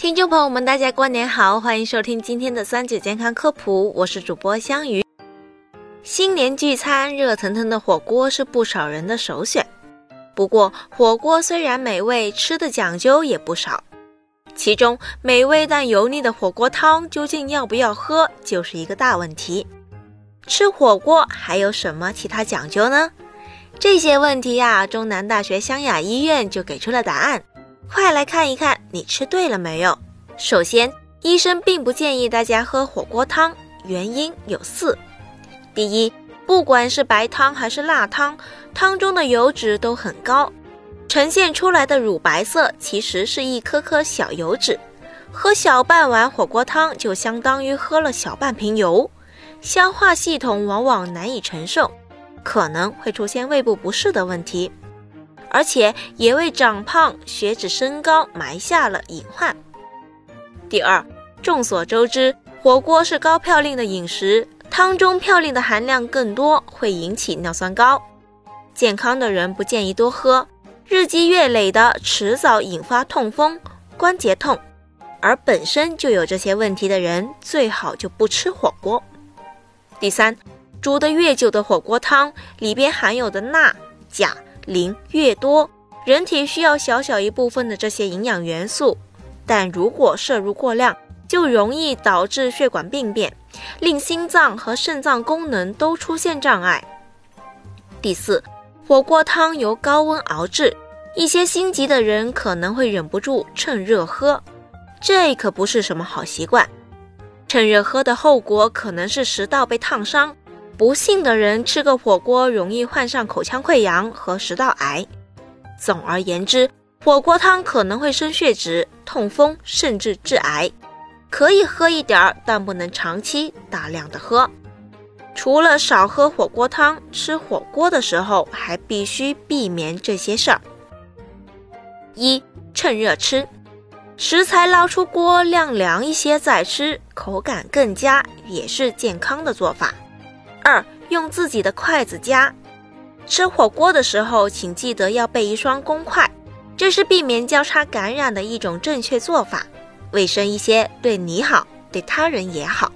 听众朋友们，大家过年好，欢迎收听今天的三九健康科普，我是主播香鱼。新年聚餐，热腾腾的火锅是不少人的首选。不过，火锅虽然美味，吃的讲究也不少。其中，美味但油腻的火锅汤究竟要不要喝，就是一个大问题。吃火锅还有什么其他讲究呢？这些问题呀，中南大学湘雅医院就给出了答案。快来看一看，你吃对了没有？首先，医生并不建议大家喝火锅汤，原因有四。第一，不管是白汤还是辣汤，汤中的油脂都很高，呈现出来的乳白色其实是一颗颗小油脂。喝小半碗火锅汤就相当于喝了小半瓶油，消化系统往往难以承受，可能会出现胃部不适的问题。而且也为长胖、血脂升高埋下了隐患。第二，众所周知，火锅是高嘌呤的饮食，汤中嘌呤的含量更多，会引起尿酸高。健康的人不建议多喝，日积月累的，迟早引发痛风、关节痛。而本身就有这些问题的人，最好就不吃火锅。第三，煮得越久的火锅汤里边含有的钠、钾。磷越多，人体需要小小一部分的这些营养元素，但如果摄入过量，就容易导致血管病变，令心脏和肾脏功能都出现障碍。第四，火锅汤由高温熬制，一些心急的人可能会忍不住趁热喝，这可不是什么好习惯。趁热喝的后果可能是食道被烫伤。不幸的人吃个火锅，容易患上口腔溃疡和食道癌。总而言之，火锅汤可能会升血脂、痛风，甚至致癌。可以喝一点儿，但不能长期大量的喝。除了少喝火锅汤，吃火锅的时候还必须避免这些事儿：一、趁热吃，食材捞出锅晾凉一些再吃，口感更佳，也是健康的做法。二，用自己的筷子夹。吃火锅的时候，请记得要备一双公筷，这是避免交叉感染的一种正确做法，卫生一些，对你好，对他人也好。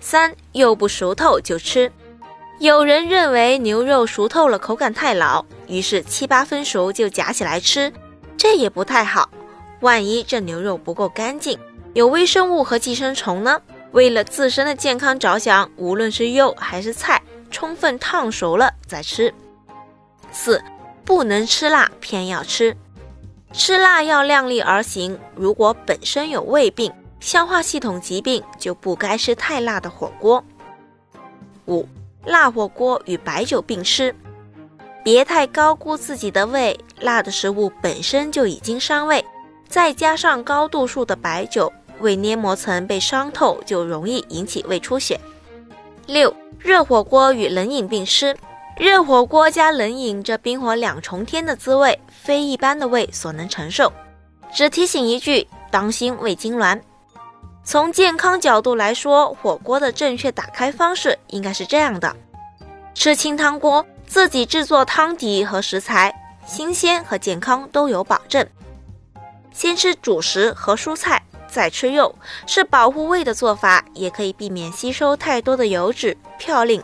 三，肉不熟透就吃。有人认为牛肉熟透了口感太老，于是七八分熟就夹起来吃，这也不太好。万一这牛肉不够干净，有微生物和寄生虫呢？为了自身的健康着想，无论是肉还是菜，充分烫熟了再吃。四，不能吃辣，偏要吃。吃辣要量力而行。如果本身有胃病、消化系统疾病，就不该吃太辣的火锅。五，辣火锅与白酒并吃，别太高估自己的胃。辣的食物本身就已经伤胃，再加上高度数的白酒。胃黏膜层被伤透，就容易引起胃出血。六、热火锅与冷饮并吃，热火锅加冷饮，这冰火两重天的滋味，非一般的胃所能承受。只提醒一句，当心胃痉挛。从健康角度来说，火锅的正确打开方式应该是这样的：吃清汤锅，自己制作汤底和食材，新鲜和健康都有保证。先吃主食和蔬菜。再吃肉是保护胃的做法，也可以避免吸收太多的油脂嘌呤。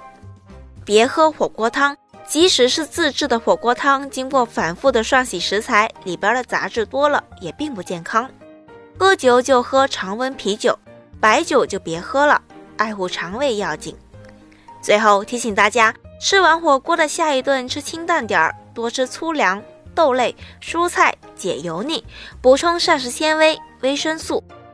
别喝火锅汤，即使是自制的火锅汤，经过反复的涮洗食材，里边的杂质多了，也并不健康。喝酒就喝常温啤酒，白酒就别喝了，爱护肠胃要紧。最后提醒大家，吃完火锅的下一顿吃清淡点儿，多吃粗粮、豆类、蔬菜，解油腻，补充膳食纤维、维生素。